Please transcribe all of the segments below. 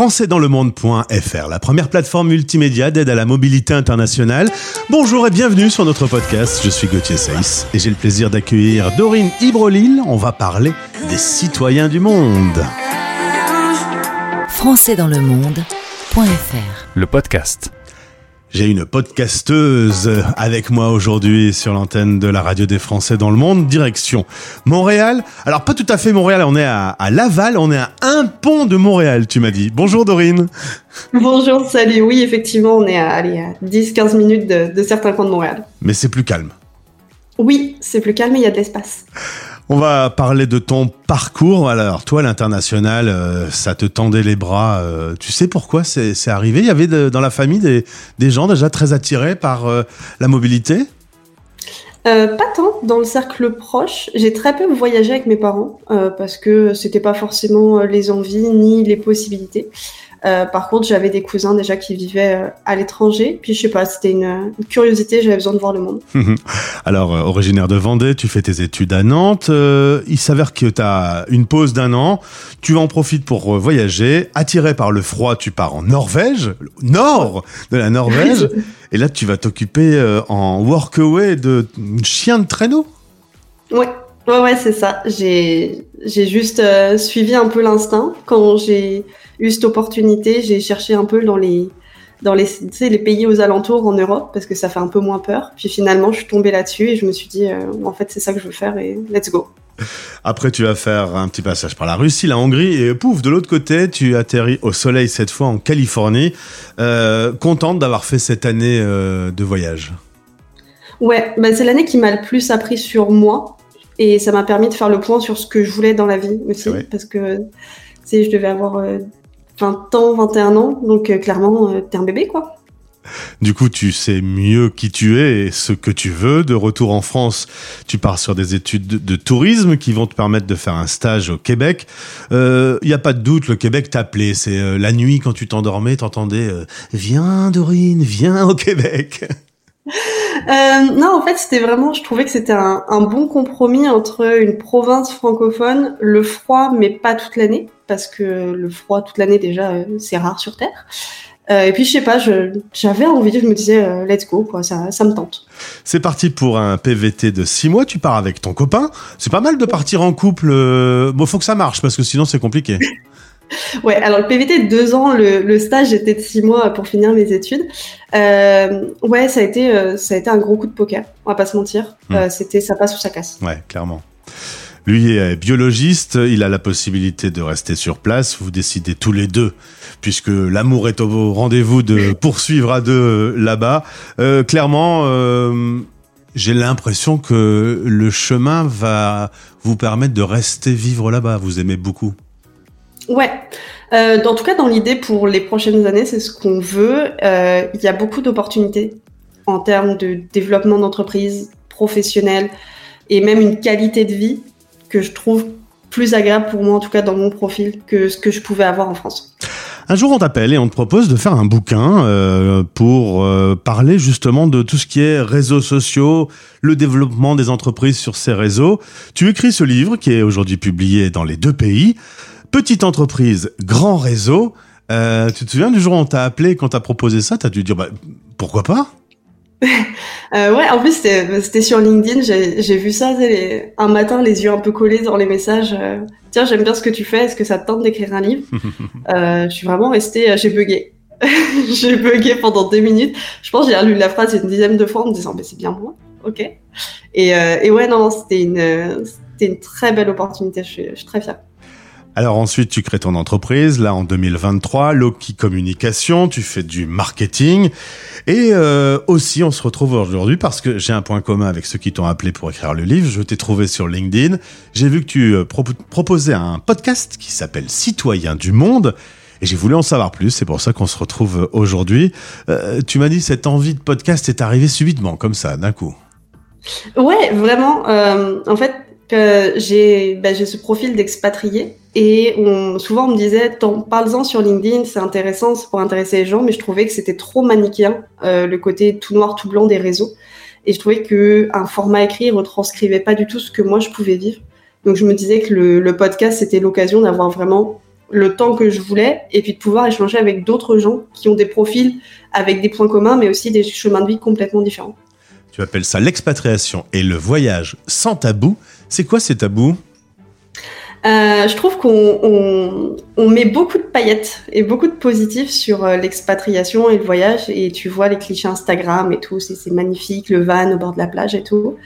françaisdanslemonde.fr, la première plateforme multimédia d'aide à la mobilité internationale. Bonjour et bienvenue sur notre podcast. Je suis Gauthier Seyss et j'ai le plaisir d'accueillir Dorine Ibrolil. On va parler des citoyens du monde. françaisdanslemonde.fr Le podcast. J'ai une podcasteuse avec moi aujourd'hui sur l'antenne de la radio des Français dans le monde, direction Montréal. Alors pas tout à fait Montréal, on est à, à Laval, on est à un pont de Montréal, tu m'as dit. Bonjour Dorine. Bonjour, salut. Oui, effectivement, on est à, allez, à 10-15 minutes de, de certains coins de Montréal. Mais c'est plus calme. Oui, c'est plus calme, mais il y a de l'espace. On va parler de ton parcours. Alors, toi, l'international, euh, ça te tendait les bras. euh, tu sais pourquoi c'est arrivé? Il y avait dans la famille des, gens déjà très attirés par euh, la mobilité? Pas tant dans le cercle proche. J'ai très peu voyagé avec mes parents parce que c'était pas forcément les envies ni les possibilités. Euh, par contre, j'avais des cousins déjà qui vivaient euh, à l'étranger. Puis je sais pas, c'était une, une curiosité. J'avais besoin de voir le monde. Alors, euh, originaire de Vendée, tu fais tes études à Nantes. Euh, il s'avère que tu as une pause d'un an. Tu en profites pour voyager. Attiré par le froid, tu pars en Norvège, au nord de la Norvège. Et là, tu vas t'occuper en workaway de chien de traîneau? Ouais, ouais, ouais, c'est ça. J'ai, juste euh, suivi un peu l'instinct. Quand j'ai eu cette opportunité, j'ai cherché un peu dans les, dans les, tu sais, les pays aux alentours en Europe parce que ça fait un peu moins peur. Puis finalement, je suis tombée là-dessus et je me suis dit, euh, en fait, c'est ça que je veux faire et let's go. Après, tu vas faire un petit passage par la Russie, la Hongrie, et pouf, de l'autre côté, tu atterris au soleil cette fois en Californie. Euh, contente d'avoir fait cette année euh, de voyage? Ouais, bah, c'est l'année qui m'a le plus appris sur moi et ça m'a permis de faire le point sur ce que je voulais dans la vie aussi C'est vrai. parce que, sais, je devais avoir euh, 20 ans, 21 ans, donc euh, clairement, euh, t'es un bébé, quoi. Du coup, tu sais mieux qui tu es et ce que tu veux. De retour en France, tu pars sur des études de, de tourisme qui vont te permettre de faire un stage au Québec. Il n'y a pas de doute, le Québec t'appelait. C'est euh, la nuit quand tu t'endormais, t'entendais euh, Viens Dorine, viens au Québec ». Euh, non, en fait, c'était vraiment, je trouvais que c'était un, un bon compromis entre une province francophone, le froid, mais pas toute l'année, parce que le froid toute l'année, déjà, euh, c'est rare sur Terre. Euh, et puis, je sais pas, je- j'avais envie, je me disais, euh, let's go, quoi, ça, ça me tente. C'est parti pour un PVT de 6 mois. Tu pars avec ton copain. C'est pas mal de partir en couple. euh, Bon, faut que ça marche parce que sinon c'est compliqué. Ouais, alors le PVT de deux ans, le, le stage était de six mois pour finir mes études. Euh, ouais, ça a été, euh, ça a été un gros coup de poker, on va pas se mentir. Hmm. Euh, c'était ça passe ou ça casse. Ouais, clairement. Lui est biologiste, il a la possibilité de rester sur place, vous décidez tous les deux, puisque l'amour est au rendez-vous de poursuivre à deux là-bas. Euh, clairement, euh, j'ai l'impression que le chemin va vous permettre de rester vivre là-bas, vous aimez beaucoup. Ouais. Euh, en tout cas, dans l'idée pour les prochaines années, c'est ce qu'on veut. Euh, Il y a beaucoup d'opportunités en termes de développement d'entreprise professionnelle et même une qualité de vie que je trouve plus agréable pour moi, en tout cas dans mon profil, que ce que je pouvais avoir en France. Un jour, on t'appelle et on te propose de faire un bouquin euh, pour euh, parler justement de tout ce qui est réseaux sociaux, le développement des entreprises sur ces réseaux. Tu écris ce livre qui est aujourd'hui publié dans les deux pays. Petite entreprise, grand réseau. Euh, tu te souviens du jour où on t'a appelé quand t'as proposé ça T'as dû dire bah, pourquoi pas? Euh, ouais, en plus, c'était sur LinkedIn. J'ai vu ça les- un matin, les yeux un peu collés dans les messages. euh, Tiens, j'aime bien ce que tu fais. Est-ce que ça te tente d'écrire un livre? Euh, Je suis vraiment restée. j'ai bugué. j'ai bugué pendant deux minutes. Je pense que j'ai relu la phrase une dizaine de fois en me disant, mais c'est bien moi. Ok. Et, et ouais, non, non, c'était une, c'était une très belle opportunité. Je suis, je suis très fière. Alors ensuite, tu crées ton entreprise, là en 2023, Loki Communication, tu fais du marketing. Et euh, aussi, on se retrouve aujourd'hui parce que j'ai un point commun avec ceux qui t'ont appelé pour écrire le livre. Je t'ai trouvé sur LinkedIn. J'ai vu que tu euh, propo- proposais un podcast qui s'appelle Citoyens du Monde. Et j'ai voulu en savoir plus, c'est pour ça qu'on se retrouve aujourd'hui. Euh, tu m'as dit cette envie de podcast est arrivée subitement, comme ça, d'un coup. Ouais, vraiment. euh, en fait, que j'ai bah, j'ai ce profil d'expatrié et souvent on me disait parle-en sur LinkedIn, c'est intéressant, c'est pour intéresser les gens, mais je trouvais que c'était trop manichéen euh, le côté tout noir tout blanc des réseaux et je trouvais que un format écrit retranscrivait pas du tout ce que moi je pouvais vivre. Donc je me disais que le podcast c'était l'occasion d'avoir vraiment le temps que je voulais et puis de pouvoir échanger avec d'autres gens qui ont des profils avec des points communs, mais aussi des chemins de vie complètement différents. Tu appelles ça l'expatriation et le voyage sans tabou. C'est quoi ces tabous euh, je trouve qu'on on, met beaucoup de paillettes et beaucoup de positifs sur euh, l'expatriation et le voyage. Et tu vois les clichés Instagram et tout, c'est magnifique, le van au bord de la plage et tout.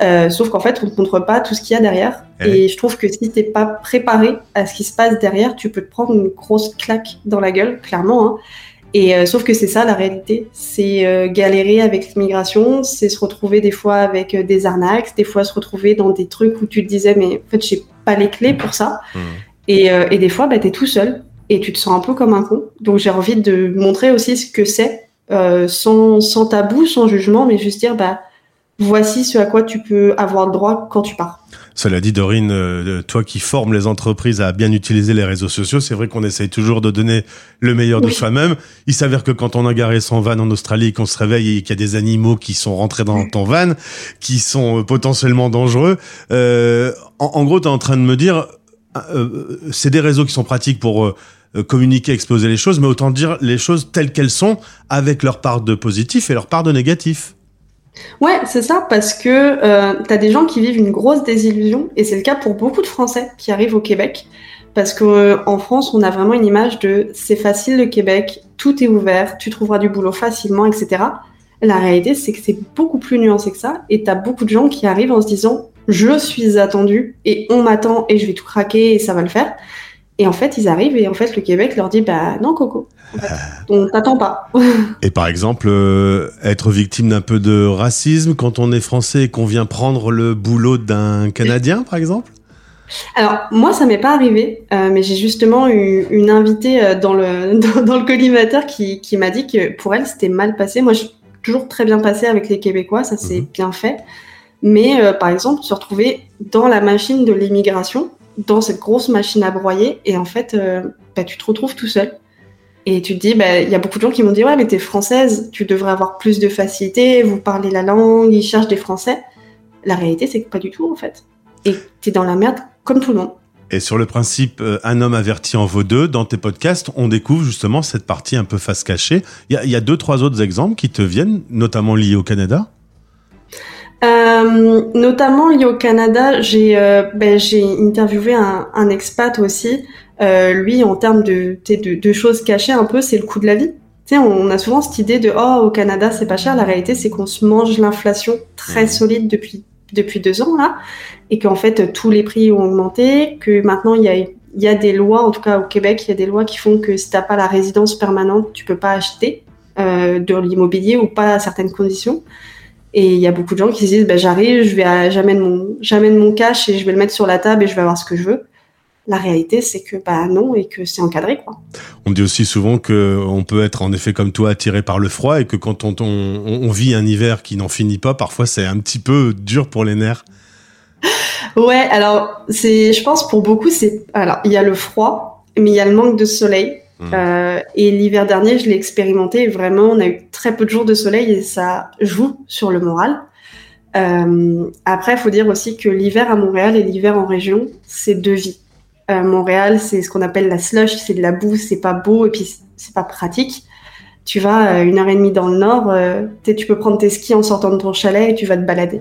Euh, sauf qu'en fait, on ne montre pas tout ce qu'il y a derrière. Eh et je trouve que si t'es pas préparé à ce qui se passe derrière, tu peux te prendre une grosse claque dans la gueule, clairement. Hein. Et euh, sauf que c'est ça la réalité, c'est euh, galérer avec l'immigration, c'est se retrouver des fois avec euh, des arnaques, des fois se retrouver dans des trucs où tu te disais mais en fait j'ai pas les clés pour ça. Mmh. Et, et, des fois bah, tu es tout seul et tu te sens un peu comme un con. Donc j'ai envie de montrer aussi ce que c'est sans, sans tabou, sans jugement, mais juste dire bah voici ce à quoi tu peux avoir le droit quand tu pars. Cela dit, Dorine, euh, toi qui formes les entreprises à bien utiliser les réseaux sociaux, c'est vrai qu'on essaye toujours de donner le meilleur de soi-même. Il s'avère que quand on a garé son van en Australie, qu'on se réveille et qu'il y a des animaux qui sont rentrés dans ton van, qui sont euh, potentiellement dangereux, euh, en, gros, tu es en train de me dire, c'est des réseaux qui sont pratiques pour communiquer, exposer les choses, mais autant dire les choses telles qu'elles sont, avec leur part de positif et leur part de négatif. Ouais, c'est ça, parce que euh, tu as des gens qui vivent une grosse désillusion, et c'est le cas pour beaucoup de Français qui arrivent au Québec, parce qu'en euh, France, on a vraiment une image de c'est facile le Québec, tout est ouvert, tu trouveras du boulot facilement, etc. La réalité, c'est que c'est beaucoup plus nuancé que ça, et tu as beaucoup de gens qui arrivent en se disant je suis attendu, et on m'attend, et je vais tout craquer, et ça va le faire. Et en fait, ils arrivent et en fait, le Québec leur dit bah non, Coco, on t'attend pas. et par exemple, euh, être victime d'un peu de racisme quand on est français et qu'on vient prendre le boulot d'un Canadien, par exemple? Alors moi ça m'est pas arrivé, euh, mais j'ai justement eu une invitée euh, dans le dans, le collimateur qui, qui m'a dit que pour elle c'était mal passé. Moi je toujours très bien passé avec les Québécois, ça s'est mhm. bien fait. Mais par exemple se retrouver dans la machine de l'immigration, dans cette grosse machine à broyer et en fait, euh, bah, tu te retrouves tout seul. Et tu te dis, bah, il y a beaucoup de gens qui m'ont dit, ouais, mais t'es française, tu devrais avoir plus de facilité, vous parlez la langue, ils cherchent des Français. La réalité, c'est que pas du tout, en fait. Et t'es dans la merde comme tout le monde. Et sur le principe, euh, un homme averti en vaut deux, dans tes podcasts, on découvre justement cette partie un peu face cachée. Il y, y a, deux, trois autres exemples qui te viennent, notamment liés au Canada? Euh, notamment lié au Canada, j'ai euh, ben, j'ai interviewé un, un, expat aussi. Euh, lui, en termes de, de, de, choses cachées un peu, c'est le coût de la vie. Tu sais, on a souvent cette idée de oh au Canada c'est pas cher. La réalité c'est qu'on se mange l'inflation très solide depuis depuis deux ans là, et qu'en fait tous les prix ont augmenté, que maintenant il y a il y a des lois, en tout cas au Québec, il y a des lois qui font que si t'as pas la résidence permanente, tu peux pas acheter euh, de l'immobilier ou pas à certaines conditions. Et il y a beaucoup de gens qui se disent, bah, j'arrive, je vais, j'amène mon, j'amène mon cash et je vais le mettre sur la table et je vais avoir ce que je veux. La réalité, c'est que bah non et que c'est encadré quoi. On dit aussi souvent que on peut être en effet comme toi attiré par le froid et que quand on, on, on vit un hiver qui n'en finit pas, parfois c'est un petit peu dur pour les nerfs. Ouais, alors c'est, je pense pour beaucoup c'est, alors il y a le froid, mais il y a le manque de soleil Mm. Euh, et l'hiver dernier, je l'ai expérimenté. Vraiment, on a eu très peu de jours de soleil et ça joue sur le moral. Euh, après, il faut dire aussi que l'hiver à Montréal et l'hiver en région, c'est deux vies. Euh, Montréal, c'est ce qu'on appelle la slush, c'est de la boue, c'est pas beau et puis c'est pas pratique. Tu vas une heure et demie dans le nord, tu peux prendre tes skis en sortant de ton chalet et tu vas te balader.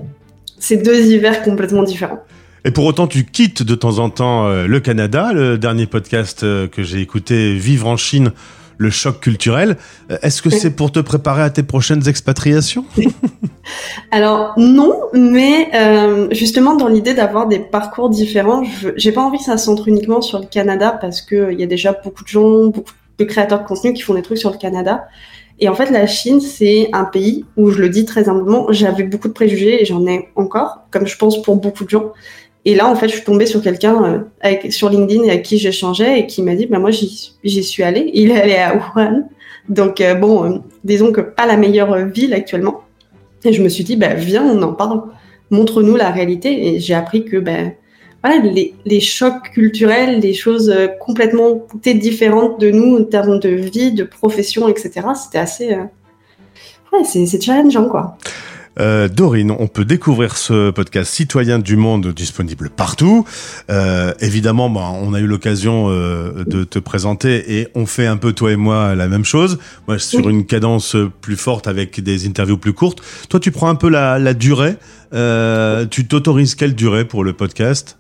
C'est deux hivers complètement différents. Et pour autant, tu quittes de temps en temps euh, le Canada. Le dernier podcast euh, que j'ai écouté, Vivre en Chine, le choc culturel. Euh, est-ce que c'est pour te préparer à tes prochaines expatriations? Alors non, mais justement dans l'idée d'avoir des parcours différents, j'ai pas envie que ça se centre uniquement sur le Canada parce que il y a déjà beaucoup de gens, beaucoup de créateurs de contenu qui font des trucs sur le Canada. Et en fait, la Chine, c'est un pays où je le dis très humblement, j'avais beaucoup de préjugés et j'en ai encore, comme je pense pour beaucoup de gens. Et là, en fait, je suis tombée sur quelqu'un euh, sur LinkedIn avec qui j'échangeais et qui m'a dit, bah, moi, j'y suis allée. Il est allé à Wuhan. Donc, euh, bon, euh, disons que pas la meilleure ville actuellement. Et je me suis dit, bah, viens, on en parle. Montre-nous la réalité. Et j'ai appris que, ben, voilà, les, les, chocs culturels, les choses complètement différentes de nous en termes de vie, de profession, etc. C'était assez, ouais, c'est challengeant, quoi. Euh, Dorine, on peut découvrir ce podcast Citoyen du Monde disponible partout. Euh, évidemment, bah, on a eu l'occasion euh, de te présenter et on fait un peu toi et moi la même chose. Moi, sur une cadence plus forte avec des interviews plus courtes. Toi, tu prends un peu la, la durée. Tu t'autorises quelle durée pour le podcast?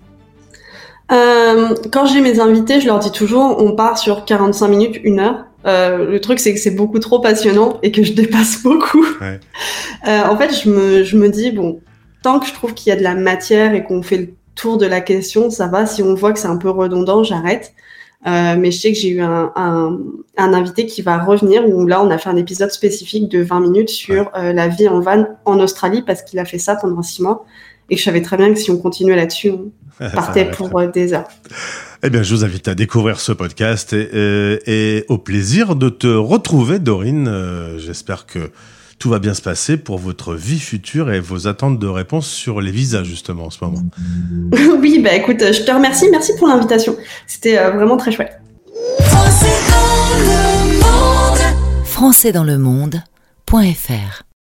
Quand j'ai mes invités, je leur dis toujours, on part sur 45 minutes, une heure. Euh, le truc, c'est que c'est beaucoup trop passionnant et que je dépasse beaucoup. Ouais. Euh, en fait, je me, je me dis, bon, tant que je trouve qu'il y a de la matière et qu'on fait le tour de la question, ça va. Si on voit que c'est un peu redondant, j'arrête. Euh, mais je sais que j'ai eu un, un, un invité qui va revenir où là, on a fait un épisode spécifique de 20 minutes sur euh, la vie en van en Australie parce qu'il a fait ça pendant six mois et que je savais très bien que si on continuait là-dessus, on partait pour euh, des heures. Eh bien, je vous invite à découvrir ce podcast et, euh, et au plaisir de te retrouver, Dorine. Euh, J'espère que tout va bien se passer pour votre vie future et vos attentes de réponse sur les visas, justement, en ce moment. oui, bah écoute, je te remercie. Merci pour l'invitation. C'était euh, vraiment très chouette. Français dans le monde.fr